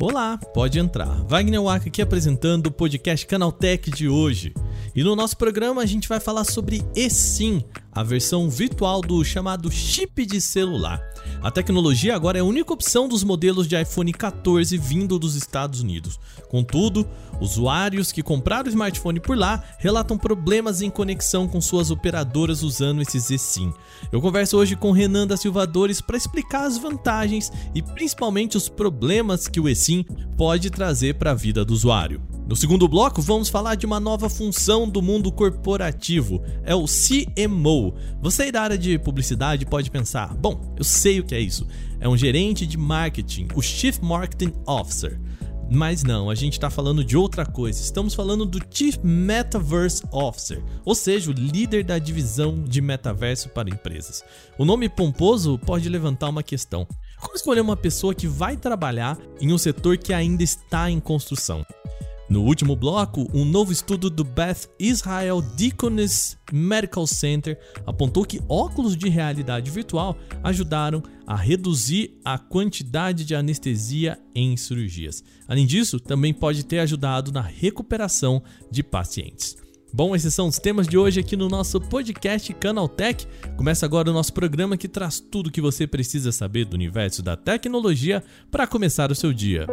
Olá, pode entrar. Wagner Waka aqui apresentando o podcast Canaltech de hoje. E no nosso programa a gente vai falar sobre eSIM, a versão virtual do chamado chip de celular. A tecnologia agora é a única opção dos modelos de iPhone 14 vindo dos Estados Unidos. Contudo, usuários que compraram o smartphone por lá relatam problemas em conexão com suas operadoras usando esses eSIM. Eu converso hoje com Renan da Silvadores para explicar as vantagens e principalmente os problemas que o eSIM pode trazer para a vida do usuário. No segundo bloco, vamos falar de uma nova função do mundo corporativo, é o CMO. Você aí da área de publicidade pode pensar: bom, eu sei o que é isso. É um gerente de marketing, o Chief Marketing Officer. Mas não, a gente está falando de outra coisa. Estamos falando do Chief Metaverse Officer, ou seja, o líder da divisão de metaverso para empresas. O nome pomposo pode levantar uma questão. Como escolher uma pessoa que vai trabalhar em um setor que ainda está em construção? No último bloco, um novo estudo do Beth Israel Deaconess Medical Center apontou que óculos de realidade virtual ajudaram a reduzir a quantidade de anestesia em cirurgias. Além disso, também pode ter ajudado na recuperação de pacientes. Bom, esses são os temas de hoje aqui no nosso podcast Canaltech. Começa agora o nosso programa que traz tudo o que você precisa saber do universo da tecnologia para começar o seu dia.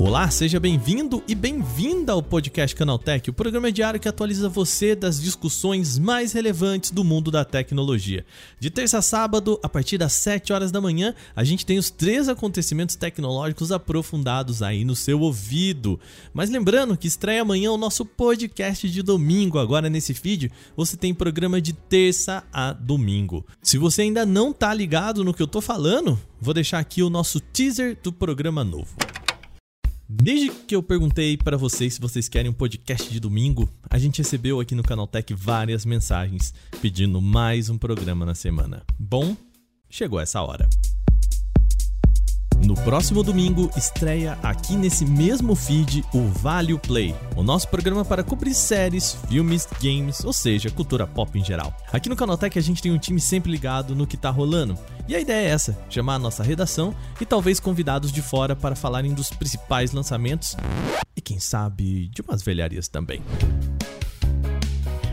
Olá, seja bem-vindo e bem-vinda ao podcast Canaltech, o programa diário que atualiza você das discussões mais relevantes do mundo da tecnologia. De terça a sábado, a partir das 7 horas da manhã, a gente tem os três acontecimentos tecnológicos aprofundados aí no seu ouvido. Mas lembrando que estreia amanhã o nosso podcast de domingo. Agora nesse feed, você tem programa de terça a domingo. Se você ainda não tá ligado no que eu tô falando, vou deixar aqui o nosso teaser do programa novo. Desde que eu perguntei para vocês se vocês querem um podcast de domingo, a gente recebeu aqui no Canaltech várias mensagens pedindo mais um programa na semana. Bom, chegou essa hora. No próximo domingo, estreia aqui nesse mesmo feed o Value Play, o nosso programa para cobrir séries, filmes, games, ou seja, cultura pop em geral. Aqui no Canaltech a gente tem um time sempre ligado no que tá rolando. E a ideia é essa: chamar a nossa redação e talvez convidados de fora para falarem dos principais lançamentos e quem sabe de umas velharias também.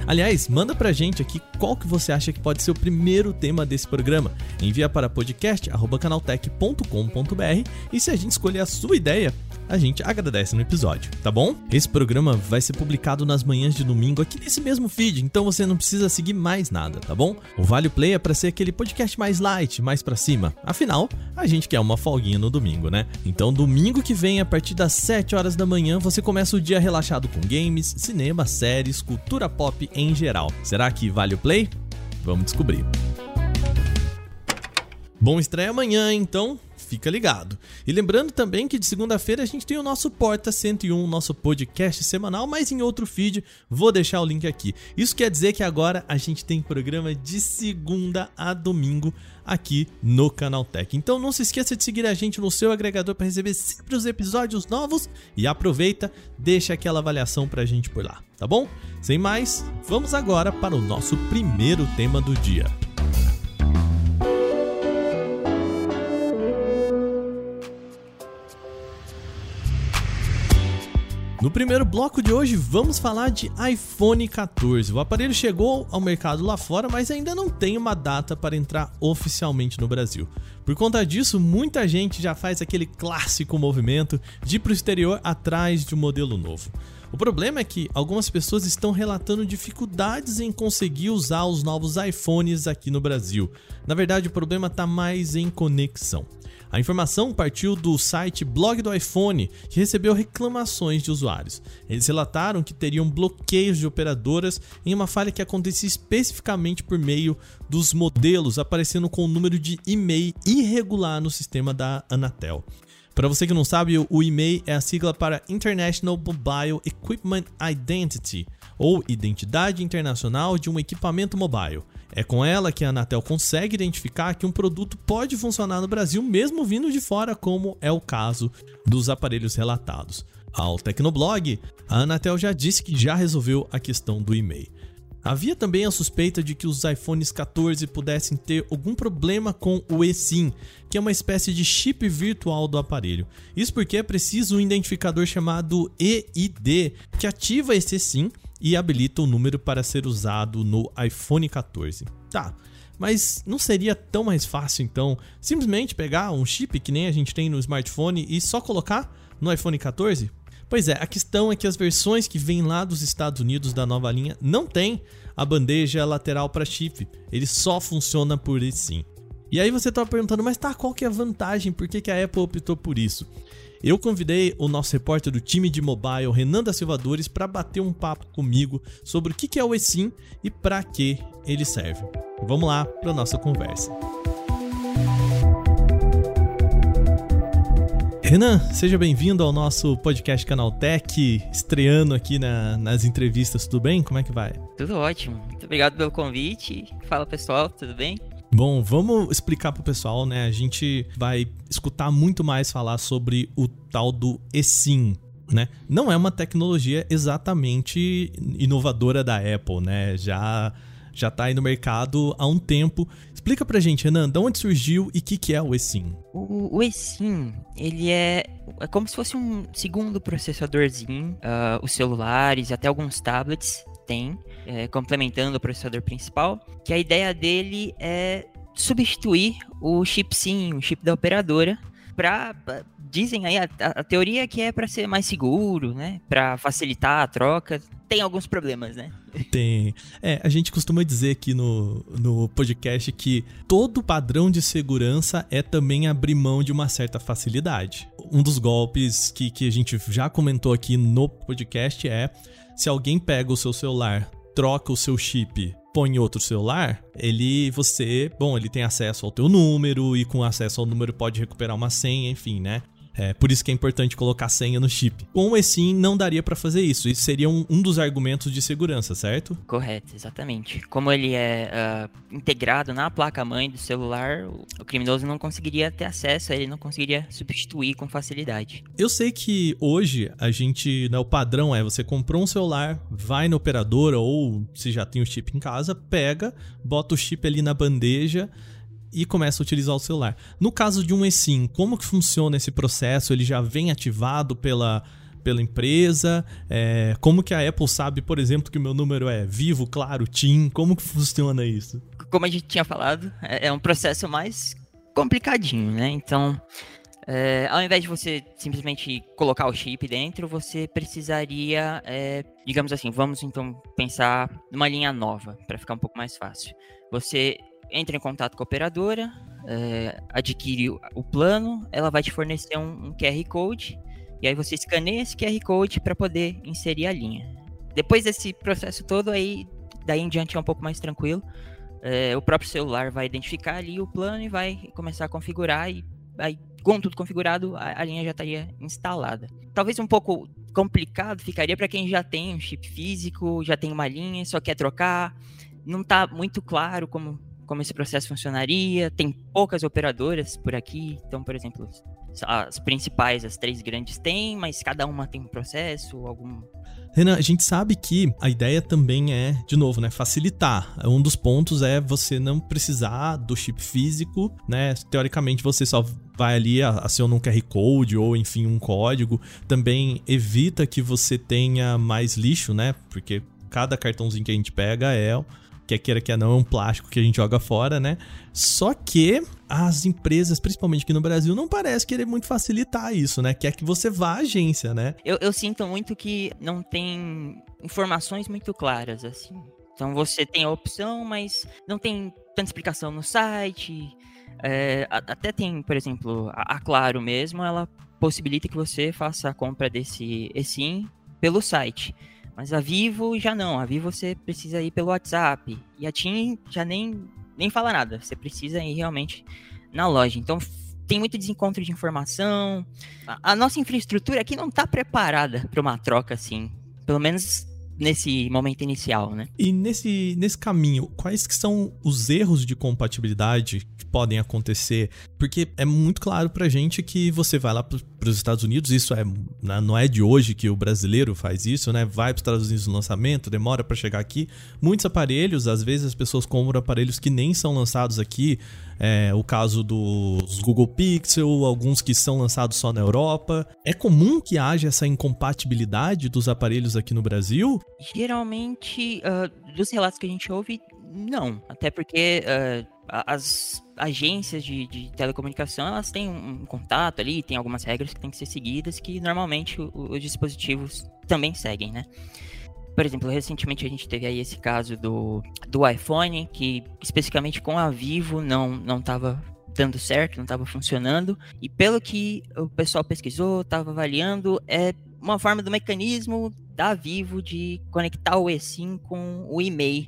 Aliás, manda pra gente aqui qual que você acha que pode ser o primeiro tema desse programa. Envia para podcast@canaltech.com.br e se a gente escolher a sua ideia, a gente agradece no episódio, tá bom? Esse programa vai ser publicado nas manhãs de domingo aqui nesse mesmo feed, então você não precisa seguir mais nada, tá bom? O Vale Play é para ser aquele podcast mais light, mais para cima. Afinal, a gente quer uma folguinha no domingo, né? Então, domingo que vem, a partir das 7 horas da manhã, você começa o dia relaxado com games, cinema, séries, cultura pop em geral. Será que vale o play? Vamos descobrir. Bom, estreia amanhã, então fica ligado. E lembrando também que de segunda-feira a gente tem o nosso Porta 101, nosso podcast semanal, mas em outro feed, vou deixar o link aqui. Isso quer dizer que agora a gente tem programa de segunda a domingo aqui no Canal Tech. Então não se esqueça de seguir a gente no seu agregador para receber sempre os episódios novos e aproveita, deixa aquela avaliação pra gente por lá, tá bom? Sem mais, vamos agora para o nosso primeiro tema do dia. No primeiro bloco de hoje, vamos falar de iPhone 14. O aparelho chegou ao mercado lá fora, mas ainda não tem uma data para entrar oficialmente no Brasil. Por conta disso, muita gente já faz aquele clássico movimento de ir para o exterior atrás de um modelo novo. O problema é que algumas pessoas estão relatando dificuldades em conseguir usar os novos iPhones aqui no Brasil. Na verdade, o problema está mais em conexão. A informação partiu do site Blog do iPhone, que recebeu reclamações de usuários. Eles relataram que teriam bloqueios de operadoras em uma falha que acontecia especificamente por meio dos modelos aparecendo com o número de e-mail irregular no sistema da Anatel. Para você que não sabe, o e-mail é a sigla para International Mobile Equipment Identity, ou Identidade Internacional de um Equipamento Mobile. É com ela que a Anatel consegue identificar que um produto pode funcionar no Brasil mesmo vindo de fora, como é o caso dos aparelhos relatados. ao Tecnoblog, a Anatel já disse que já resolveu a questão do e-mail. Havia também a suspeita de que os iPhones 14 pudessem ter algum problema com o eSIM, que é uma espécie de chip virtual do aparelho. Isso porque é preciso um identificador chamado EID, que ativa esse SIM e habilita o número para ser usado no iPhone 14. Tá, mas não seria tão mais fácil então simplesmente pegar um chip que nem a gente tem no smartphone e só colocar no iPhone 14? Pois é, a questão é que as versões que vêm lá dos Estados Unidos da nova linha não tem a bandeja lateral para chip, ele só funciona por sim. E aí você tá perguntando, mas tá, qual que é a vantagem? Por que, que a Apple optou por isso? Eu convidei o nosso repórter do time de mobile, Renan da Silvadores, para bater um papo comigo sobre o que é o eSIM e para que ele serve. Vamos lá para nossa conversa. Renan, seja bem-vindo ao nosso podcast Canaltech, estreando aqui na, nas entrevistas, tudo bem? Como é que vai? Tudo ótimo, muito obrigado pelo convite. Fala pessoal, tudo bem? Bom, vamos explicar pro pessoal, né? A gente vai escutar muito mais falar sobre o tal do eSIM, né? Não é uma tecnologia exatamente inovadora da Apple, né? Já já tá aí no mercado há um tempo. Explica pra gente, Renan, de onde surgiu e o que, que é o eSIM? O, o eSIM, ele é, é como se fosse um segundo processadorzinho. Uh, os celulares até alguns tablets têm, é, complementando o processador principal. Que a ideia dele é substituir o chip SIM, o chip da operadora, para dizem aí a, a, teoria é que é para ser mais seguro, né? Para facilitar a troca. Tem alguns problemas, né? Tem. É, a gente costuma dizer aqui no, no podcast que todo padrão de segurança é também abrir mão de uma certa facilidade. Um dos golpes que, que a gente já comentou aqui no podcast é se alguém pega o seu celular, troca o seu chip põe outro celular, ele você, bom, ele tem acesso ao teu número e com acesso ao número pode recuperar uma senha, enfim, né? É, por isso que é importante colocar senha no chip. Com o eSIM não daria para fazer isso. Isso seria um, um, dos argumentos de segurança, certo? Correto, exatamente. Como ele é uh, integrado na placa-mãe do celular, o criminoso não conseguiria ter acesso, ele não conseguiria substituir com facilidade. Eu sei que hoje a gente, né, o padrão é você comprou um celular, vai na operadora ou se já tem o chip em casa, pega, bota o chip ali na bandeja e começa a utilizar o celular. No caso de um eSIM, como que funciona esse processo? Ele já vem ativado pela, pela empresa? É, como que a Apple sabe, por exemplo, que o meu número é Vivo, Claro, TIM? Como que funciona isso? Como a gente tinha falado, é, é um processo mais complicadinho, né? Então, é, ao invés de você simplesmente colocar o chip dentro, você precisaria, é, digamos assim, vamos então pensar numa linha nova, para ficar um pouco mais fácil. Você entra em contato com a operadora, é, adquire o plano, ela vai te fornecer um, um, QR Code, e aí você escaneia esse QR Code para poder inserir a linha. Depois desse processo todo, aí daí em diante é um pouco mais tranquilo. É, o próprio celular vai identificar ali o plano e vai começar a configurar e aí, com tudo configurado, a, a linha já estaria instalada. Talvez um pouco complicado ficaria para quem já tem um chip físico, já tem uma linha, só quer trocar. Não está muito claro como como esse processo funcionaria. Tem poucas operadoras por aqui, então, por exemplo, as principais, as três grandes têm, mas cada uma tem um processo, algum. Renan, a gente sabe que a ideia também é, de novo, né, facilitar. Um dos pontos é você não precisar do chip físico, né? Teoricamente você só vai ali, aciona um QR Code ou enfim um código. Também evita que você tenha mais lixo, né? Porque cada cartãozinho que a gente pega é quer queira que não, é um plástico que a gente joga fora, né? Só que as empresas, principalmente aqui no Brasil, não parece querer muito facilitar isso, né? Quer que você vá à agência, né? Eu, eu sinto muito que não tem informações muito claras, assim. Então você tem a opção, mas não tem tanta explicação no site. É, até tem, por exemplo, a, a Claro mesmo, ela possibilita que você faça a compra desse eSIM pelo site. Mas a Vivo já não. A Vivo você precisa ir pelo WhatsApp. E a TIM já nem, nem fala nada. Você precisa ir realmente na loja. Então tem muito desencontro de informação. A, a nossa infraestrutura aqui não está preparada para uma troca assim. Pelo menos nesse momento inicial, né? E nesse, nesse caminho, quais que são os erros de compatibilidade que podem acontecer? Porque é muito claro pra gente que você vai lá para os Estados Unidos, isso é né, não é de hoje que o brasileiro faz isso, né? Vai para os Estados Unidos no lançamento, demora para chegar aqui. Muitos aparelhos, às vezes as pessoas compram aparelhos que nem são lançados aqui. É, o caso dos Google Pixel, alguns que são lançados só na Europa. É comum que haja essa incompatibilidade dos aparelhos aqui no Brasil? Geralmente, uh, dos relatos que a gente ouve, não. Até porque uh, as agências de, de, telecomunicação elas têm um, contato ali, tem algumas regras que têm que ser seguidas que normalmente os dispositivos também seguem, né? Por exemplo, recentemente a gente teve aí esse caso do, do iPhone, que especificamente com a Vivo não não estava dando certo, não estava funcionando. E pelo que o pessoal pesquisou, estava avaliando, é uma forma do mecanismo da Vivo de conectar o eSIM com o e-mail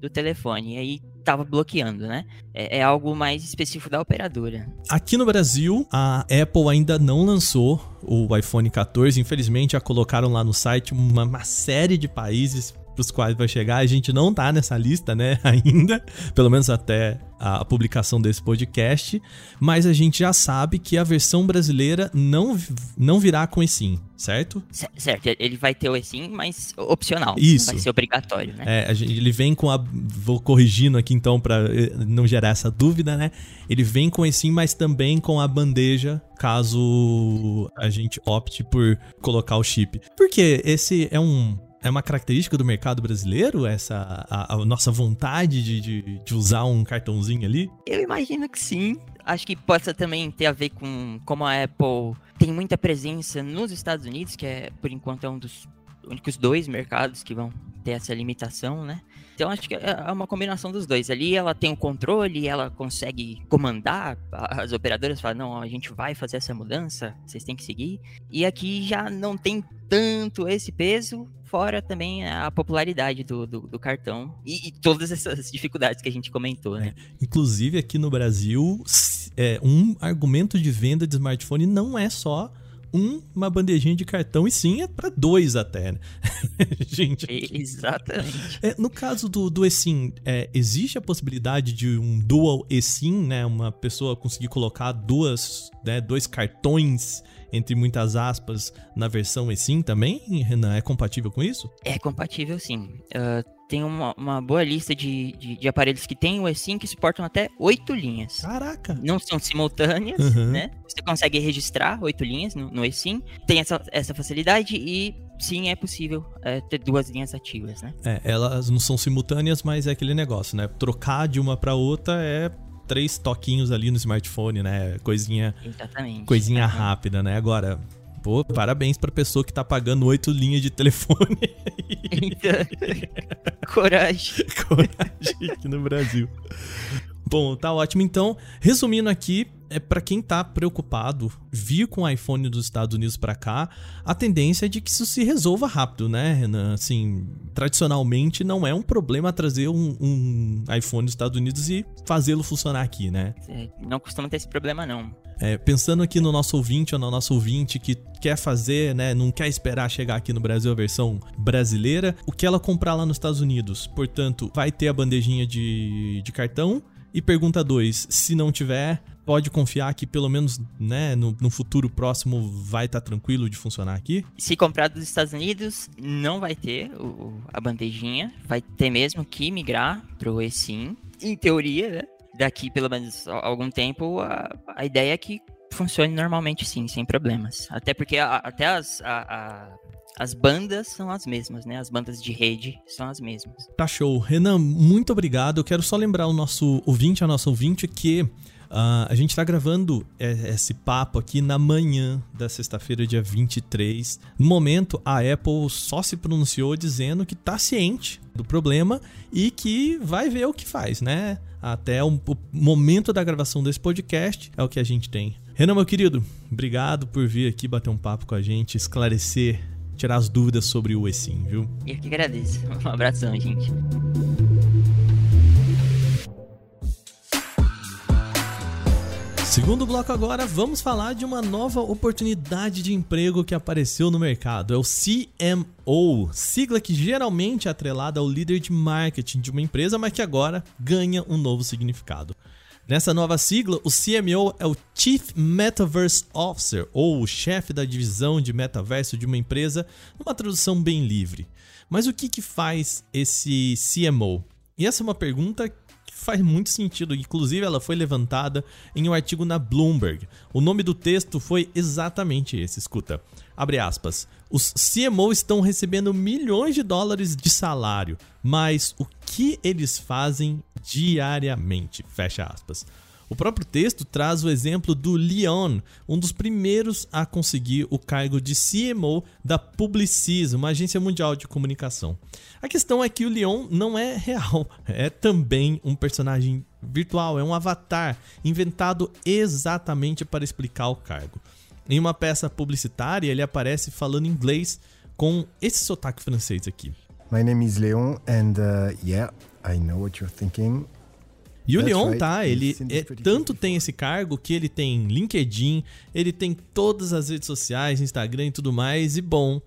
do telefone. E aí estava bloqueando, né? É, é, algo mais específico da operadora. Aqui no Brasil, a Apple ainda não lançou o iPhone 14. Infelizmente, já colocaram lá no site uma, uma série de países para os quais vai chegar. A gente não tá nessa lista, né, ainda, pelo menos até a publicação desse podcast, mas a gente já sabe que a versão brasileira não, não virá com eSIM, certo? Certo, ele vai ter o eSIM, mas opcional. Isso. Vai ser obrigatório, né? É, gente, ele vem com a. Vou corrigindo aqui então para eh, não gerar essa dúvida, né? Ele vem com eSIM, mas também com a bandeja, caso a gente opte por colocar o chip. Porque esse é um é uma característica do mercado brasileiro, essa a, a nossa vontade de, de, de, usar um cartãozinho ali? Eu imagino que sim. Acho que possa também ter a ver com como a Apple tem muita presença nos Estados Unidos, que é, por enquanto, é um dos únicos dois mercados que vão ter essa limitação, né? Então acho que é, é uma combinação dos dois. Ali ela tem o controle, ela consegue comandar, as operadoras falam, não, a gente vai fazer essa mudança, vocês têm que seguir. E aqui já não tem tanto esse peso, fora também a popularidade do, do, do cartão e, e, todas essas dificuldades que a gente comentou, né? É. Inclusive aqui no Brasil, é, um argumento de venda de smartphone não é só um, uma bandejinha de cartão e sim é para dois até, né? Gente. Exatamente. É, no caso do, do eSIM, é, existe a possibilidade de um dual eSIM, né? Uma pessoa conseguir colocar duas, né, dois cartões entre muitas aspas na versão eSIM também, Renan? É compatível com isso? É compatível sim. Uh, tem uma, uma boa lista de, de, de, aparelhos que tem o eSIM que suportam até oito linhas. Caraca! Não são simultâneas, uhum. né? Você consegue registrar oito linhas no, no eSIM, tem essa, essa facilidade e sim, é possível é, ter duas linhas ativas, né? É, elas não são simultâneas, mas é aquele negócio, né? Trocar de uma para outra é três toquinhos ali no smartphone, né? Coisinha, Exatamente. coisinha uhum. rápida, né? Agora, Pô, parabéns pra pessoa que tá pagando oito linhas de telefone. Então, coragem. Coragem aqui no Brasil. Bom, tá ótimo. Então, resumindo aqui, é para quem tá preocupado vir com o iPhone dos Estados Unidos para cá, a tendência é de que isso se resolva rápido, né, Renan? Assim, tradicionalmente não é um problema trazer um, um iPhone dos Estados Unidos e fazê-lo funcionar aqui, né? É, não costuma ter esse problema, não. É, pensando aqui no nosso ouvinte ou na nossa ouvinte que quer fazer, né, não quer esperar chegar aqui no Brasil a versão brasileira, o que ela comprar lá nos Estados Unidos, portanto, vai ter a bandejinha de, de cartão. E pergunta 2, se não tiver, pode confiar que pelo menos né, no, no futuro próximo vai estar tá tranquilo de funcionar aqui? Se comprar dos Estados Unidos, não vai ter o, a bandejinha, vai ter mesmo que migrar pro eSIM, em teoria, né? daqui pelo menos algum tempo, a, a ideia é que funcione normalmente sim, sem problemas. Até porque a, até as, a, as bandas são as mesmas, né? As bandas de rede são as mesmas. Tá show. Renan, muito obrigado. Eu quero só lembrar o nosso ouvinte, a nossa ouvinte, que Uh, a gente está gravando esse papo aqui na manhã da sexta-feira, dia 23. No momento, a Apple só se pronunciou dizendo que está ciente do problema e que vai ver o que faz, né? Até o, o momento da gravação desse podcast é o que a gente tem. Renan, meu querido, obrigado por vir aqui bater um papo com a gente, esclarecer, tirar as dúvidas sobre o eSIM, viu? Eu que agradeço. Um abração, gente. Segundo bloco agora, vamos falar de uma nova oportunidade de emprego que apareceu no mercado. É o CMO, sigla que geralmente é atrelada ao líder de marketing de uma empresa, mas que agora ganha um novo significado. Nessa nova sigla, o CMO é o Chief Metaverse Officer, ou o chefe da divisão de metaverso de uma empresa, numa tradução bem livre. Mas o que, que faz esse CMO? E essa é uma pergunta faz muito sentido. Inclusive, ela foi levantada em um artigo na Bloomberg. O nome do texto foi exatamente esse. Escuta. Abre aspas. Os CMO estão recebendo milhões de dólares de salário, mas o que eles fazem diariamente? Fecha aspas. O próprio texto traz o exemplo do Leon, um dos primeiros a conseguir o cargo de CMO da Publicis, uma agência mundial de comunicação. A questão é que o Leon não é real, é também um personagem virtual, é um avatar inventado exatamente para explicar o cargo. Em uma peça publicitária, ele aparece falando inglês com esse sotaque francês aqui. My name is Leon and uh, yeah, I know what you're thinking. E o Leon, tá? Ele é, tanto tem esse cargo que ele tem LinkedIn, ele tem todas as redes sociais, Instagram e tudo mais. E bom,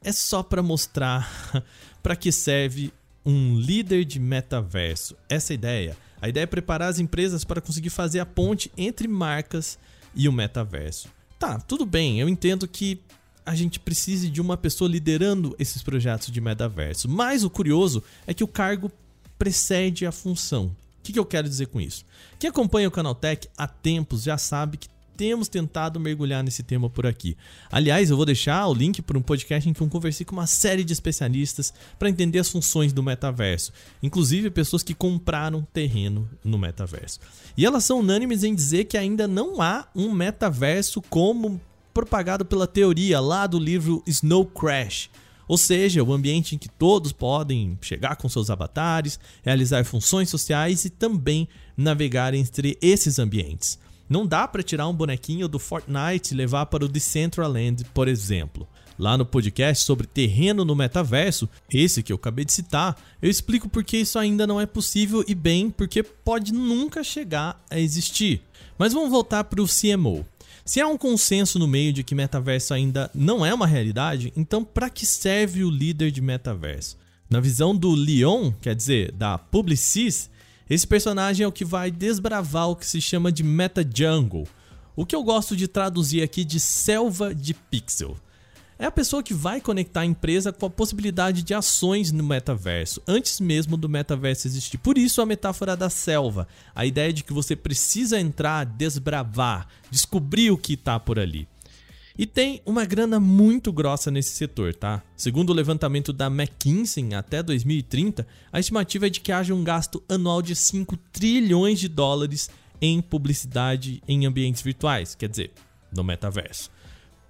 é só para mostrar para que serve um líder de metaverso. Essa é ideia. A ideia é preparar as empresas para conseguir fazer a ponte entre marcas e o metaverso. Tá, tudo bem, eu entendo que a gente precise de uma pessoa liderando esses projetos de metaverso, mas o curioso é que o cargo precede a função que, que eu quero dizer com isso? Quem acompanha o Canaltech há tempos já sabe que temos tentado mergulhar nesse tema por aqui. Aliás, eu vou deixar o link para um podcast em que eu conversei com uma série de especialistas para entender as funções do metaverso, inclusive pessoas que compraram terreno no metaverso. E elas são unânimes em dizer que ainda não há um metaverso como propagado pela teoria lá do livro Snow Crash ou seja, o ambiente em que todos podem chegar com seus avatares, realizar funções sociais e também navegar entre esses ambientes. Não dá para tirar um bonequinho do Fortnite e levar para o Decentraland, por exemplo. Lá no podcast sobre terreno no metaverso, esse que eu acabei de citar, eu explico por que isso ainda não é possível e bem porque pode nunca chegar a existir. Mas vamos voltar para o CMO. Se há um consenso no meio de que metaverso ainda não é uma realidade, então para que serve o líder de metaverso? Na visão do Leon, quer dizer, da Publicis, esse personagem é o que vai desbravar o que se chama de Meta Jungle, o que eu gosto de traduzir aqui de selva de pixel é a pessoa que vai conectar a empresa com a possibilidade de ações no metaverso, antes mesmo do metaverso existir. Por isso a metáfora da selva, a ideia de que você precisa entrar, desbravar, descobrir o que está por ali. E tem uma grana muito grossa nesse setor, tá? Segundo o levantamento da McKinsey, até 2030, a estimativa é de que haja um gasto anual de 5 trilhões de dólares em publicidade em ambientes virtuais, quer dizer, no metaverso.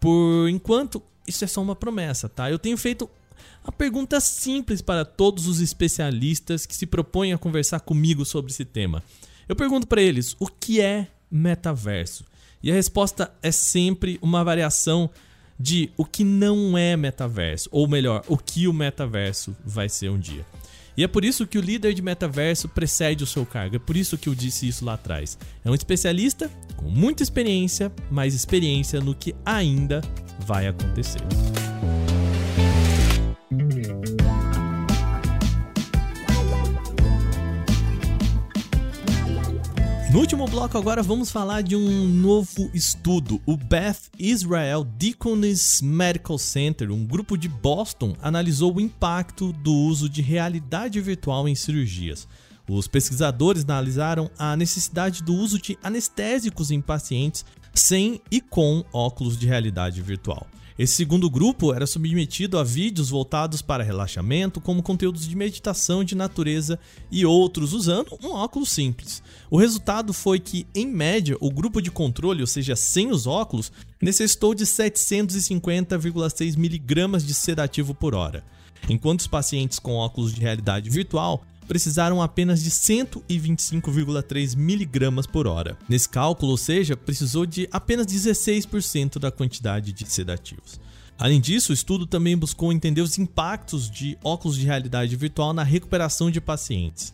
Por enquanto, isso é só uma promessa, tá? Eu tenho feito a pergunta simples para todos os especialistas que se propõem a conversar comigo sobre esse tema. Eu pergunto para eles: o que é metaverso? E a resposta é sempre uma variação de o que não é metaverso, ou melhor, o que o metaverso vai ser um dia. E é por isso que o líder de metaverso precede o seu cargo. É por isso que eu disse isso lá atrás. É um especialista com muita experiência, mais experiência no que ainda vai acontecer. No último bloco agora vamos falar de um novo estudo. O Beth Israel Deaconess Medical Center, um grupo de Boston, analisou o impacto do uso de realidade virtual em cirurgias. Os pesquisadores analisaram a necessidade do uso de anestésicos em pacientes sem e com óculos de realidade virtual. Esse segundo grupo era submetido a vídeos voltados para relaxamento, como conteúdos de meditação de natureza e outros, usando um óculos simples. O resultado foi que, em média, o grupo de controle, ou seja, sem os óculos, necessitou de 750,6 miligramas de sedativo por hora, enquanto os pacientes com óculos de realidade virtual precisaram apenas de 125,3 miligramas por hora. Nesse cálculo, ou seja, precisou de apenas 16% da quantidade de sedativos. Além disso, o estudo também buscou entender os impactos de óculos de realidade virtual na recuperação de pacientes.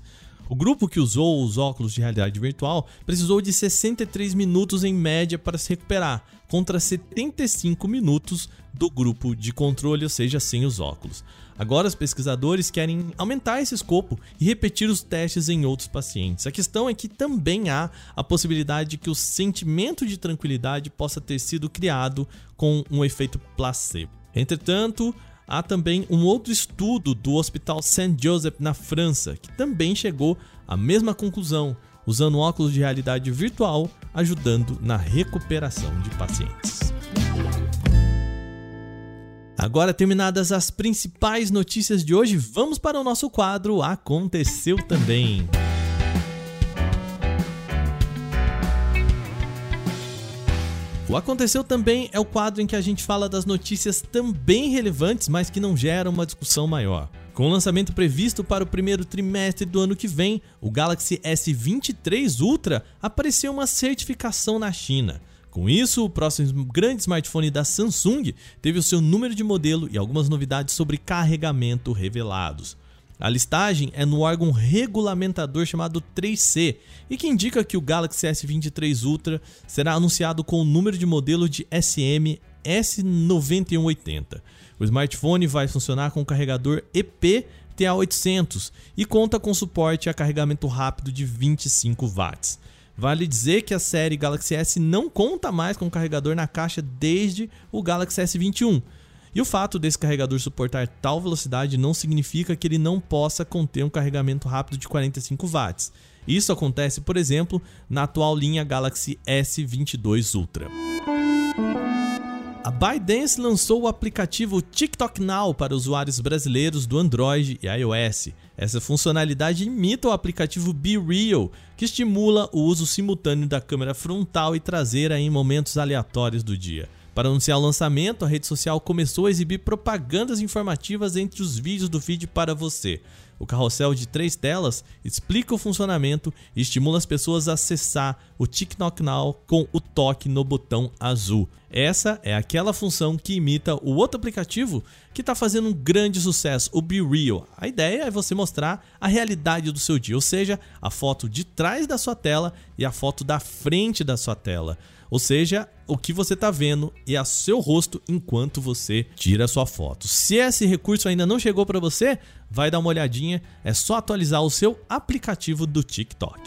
O grupo que usou os óculos de realidade virtual precisou de 63 minutos em média para se recuperar, contra 75 minutos do grupo de controle, ou seja, sem os óculos. Agora, os pesquisadores querem aumentar esse escopo e repetir os testes em outros pacientes. A questão é que também há a possibilidade de que o sentimento de tranquilidade possa ter sido criado com um efeito placebo. Entretanto, há também um outro estudo do Hospital Saint Joseph na França que também chegou à mesma conclusão, usando óculos de realidade virtual, ajudando na recuperação de pacientes. Agora, terminadas as principais notícias de hoje, vamos para o nosso quadro Aconteceu Também. O Aconteceu Também é o quadro em que a gente fala das notícias também relevantes, mas que não geram uma discussão maior. Com o lançamento previsto para o primeiro trimestre do ano que vem, o Galaxy S23 Ultra apareceu uma certificação na China. Com isso, o próximo grande smartphone da Samsung teve o seu número de modelo e algumas novidades sobre carregamento revelados. A listagem é no órgão regulamentador chamado 3C e que indica que o Galaxy S23 Ultra será anunciado com o número de modelo de SM S9180. O smartphone vai funcionar com o carregador EP TA800 e conta com suporte a carregamento rápido de 25 watts. Vale dizer que a série Galaxy S não conta mais com carregador na caixa desde o Galaxy S21. E o fato desse carregador suportar tal velocidade não significa que ele não possa conter um carregamento rápido de 45 watts. Isso acontece, por exemplo, na atual linha Galaxy S22 Ultra. A ByteDance lançou o aplicativo TikTok Now para usuários brasileiros do Android e iOS. Essa funcionalidade imita o aplicativo Be Real, que estimula o uso simultâneo da câmera frontal e traseira em momentos aleatórios do dia. Para anunciar o lançamento, a rede social começou a exibir propagandas informativas entre os vídeos do feed para você. O carrossel de três telas explica o funcionamento e estimula as pessoas a acessar o TikTok Now com o toque no botão azul. Essa é aquela função que imita o outro aplicativo que está fazendo um grande sucesso, o Be Real. A ideia é você mostrar a realidade do seu dia, ou seja, a foto de trás da sua tela e a foto da frente da sua tela. Ou seja, o que você está vendo e a seu rosto enquanto você tira sua foto. Se esse recurso ainda não chegou para você, vai dar uma olhadinha, é só atualizar o seu aplicativo do TikTok.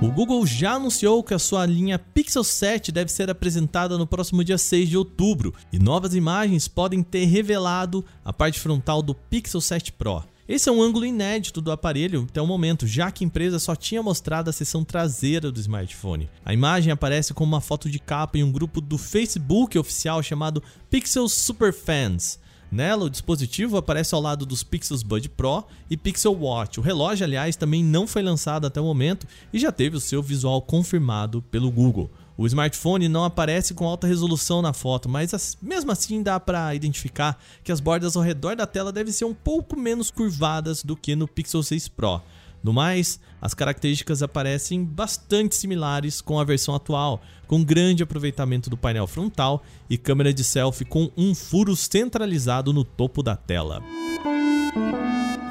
O Google já anunciou que a sua linha Pixel 7 deve ser apresentada no próximo dia 6 de outubro, e novas imagens podem ter revelado a parte frontal do Pixel 7 Pro. Esse é um ângulo inédito do aparelho até o momento, já que a empresa só tinha mostrado a seção traseira do smartphone. A imagem aparece como uma foto de capa em um grupo do Facebook oficial chamado Pixel Superfans. Nela, o dispositivo aparece ao lado dos Pixels Bud Pro e Pixel Watch. O relógio, aliás, também não foi lançado até o momento e já teve o seu visual confirmado pelo Google. O smartphone não aparece com alta resolução na foto, mas mesmo assim dá para identificar que as bordas ao redor da tela devem ser um pouco menos curvadas do que no Pixel 6 Pro. No mais, as características aparecem bastante similares com a versão atual, com grande aproveitamento do painel frontal e câmera de selfie com um furo centralizado no topo da tela.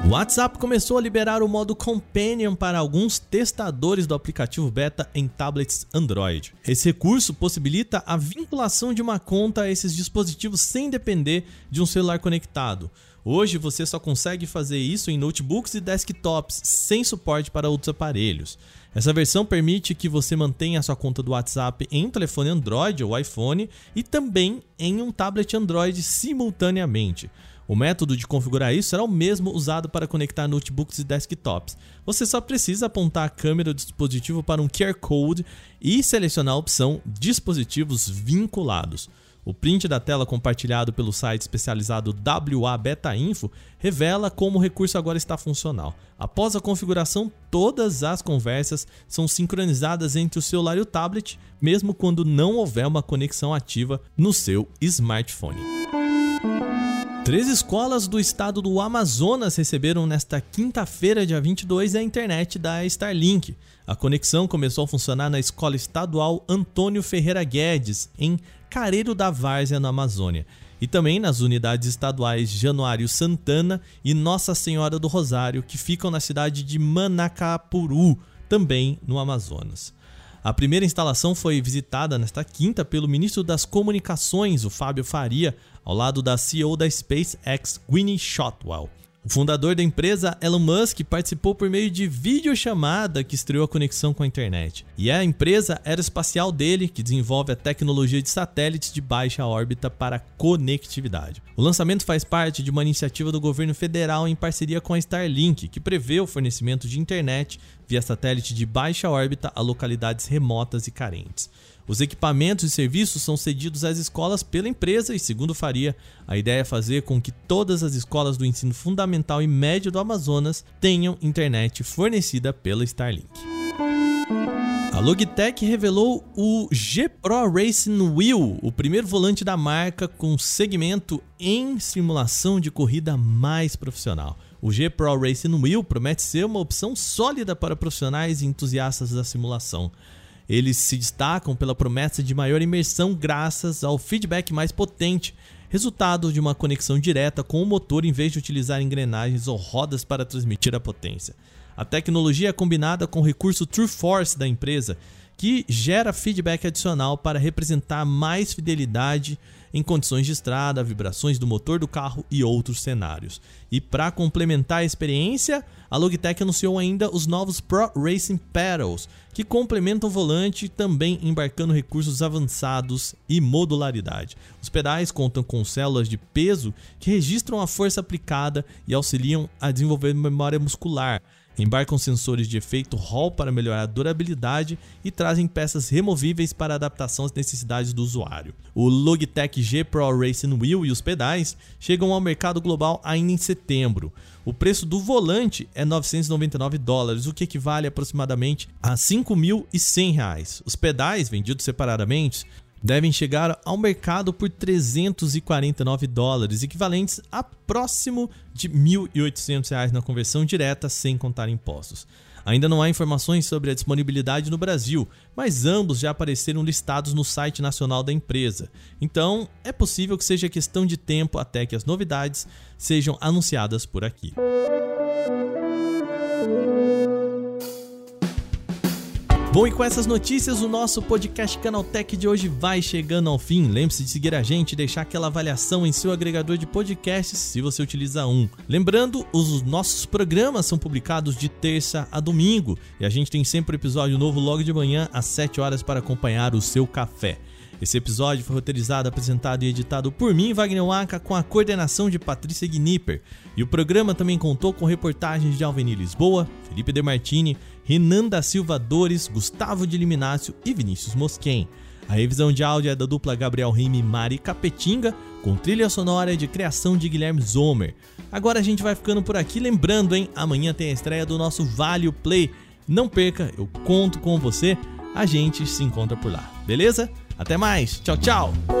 O WhatsApp começou a liberar o modo Companion para alguns testadores do aplicativo beta em tablets Android. Esse recurso possibilita a vinculação de uma conta a esses dispositivos sem depender de um celular conectado. Hoje você só consegue fazer isso em notebooks e desktops, sem suporte para outros aparelhos. Essa versão permite que você mantenha a sua conta do WhatsApp em um telefone Android ou iPhone e também em um tablet Android simultaneamente. O método de configurar isso será o mesmo usado para conectar notebooks e desktops. Você só precisa apontar a câmera do dispositivo para um QR Code e selecionar a opção Dispositivos vinculados. O print da tela compartilhado pelo site especializado WA Beta Info revela como o recurso agora está funcional. Após a configuração, todas as conversas são sincronizadas entre o celular e o tablet, mesmo quando não houver uma conexão ativa no seu smartphone. Três escolas do estado do Amazonas receberam nesta quinta-feira, dia 22, a internet da Starlink. A conexão começou a funcionar na Escola Estadual Antônio Ferreira Guedes, em Careiro da Várzea, na Amazônia. e também nas unidades estaduais Januário Santana e Nossa Senhora do Rosário, que ficam na cidade de Manacapuru, também no Amazonas. A primeira instalação foi visitada nesta quinta pelo ministro das Comunicações, o Fábio Faria, ao lado da CEO da SpaceX, Gwyneth Shotwell. O fundador da empresa, Elon Musk, participou por meio de videochamada que estreou a conexão com a internet. E é a empresa aeroespacial dele que desenvolve a tecnologia de satélites de baixa órbita para conectividade. O lançamento faz parte de uma iniciativa do governo federal em parceria com a Starlink, que prevê o fornecimento de internet via satélite de baixa órbita a localidades remotas e carentes. Os equipamentos e serviços são cedidos às escolas pela empresa e, segundo Faria, a ideia é fazer com que todas as escolas do ensino fundamental e médio do Amazonas tenham internet fornecida pela Starlink. A Logitech revelou o G Pro Racing Wheel, o primeiro volante da marca com segmento em simulação de corrida mais profissional. O G Pro Racing Wheel promete ser uma opção sólida para profissionais e entusiastas da simulação. Eles se destacam pela promessa de maior imersão graças ao feedback mais potente, resultado de uma conexão direta com o motor em vez de utilizar engrenagens ou rodas para transmitir a potência. A tecnologia é combinada com o recurso True Force da empresa, que gera feedback adicional para representar mais fidelidade em condições de estrada, vibrações do motor do carro e outros cenários. E para complementar a experiência, a Logitech anunciou ainda os novos Pro Racing Pedals, que complementam o volante também embarcando recursos avançados e modularidade. Os pedais contam com células de peso que registram a força aplicada e auxiliam a desenvolver memória muscular Embarcam sensores de efeito Hall para melhorar a durabilidade e trazem peças removíveis para adaptação às necessidades do usuário. O Logitech G Pro Racing Wheel e os pedais chegam ao mercado global ainda em setembro. O preço do volante é 999 dólares, o que equivale aproximadamente a 5.100 reais. Os pedais, vendidos separadamente, devem chegar ao mercado por 349 dólares, equivalentes a próximo de 1.800 reais na conversão direta, sem contar impostos. Ainda não há informações sobre a disponibilidade no Brasil, mas ambos já apareceram listados no site nacional da empresa. Então, é possível que seja questão de tempo até que as novidades sejam anunciadas por aqui. Bom, e com essas notícias, o nosso podcast Canaltech de hoje vai chegando ao fim. Lembre-se de seguir a gente e deixar aquela avaliação em seu agregador de podcasts se você utiliza um. Lembrando, os nossos programas são publicados de terça a domingo e a gente tem sempre episódio novo logo de manhã às 7 horas para acompanhar o seu café. Esse episódio foi roteirizado, apresentado e editado por mim, Wagner Waka, com a coordenação de Patrícia Gnipper. E o programa também contou com reportagens de Alveni Lisboa, Felipe Demartini, Renan da Silva Dores, Gustavo de Liminácio e Vinícius Mosquen. A revisão de áudio é da dupla Gabriel Rime e Mari Capetinga, com trilha sonora de criação de Guilherme Zomer. Agora a gente vai ficando por aqui, lembrando, hein? Amanhã tem a estreia do nosso Vale Play. Não perca, eu conto com você. A gente se encontra por lá, beleza? Até mais, tchau, tchau!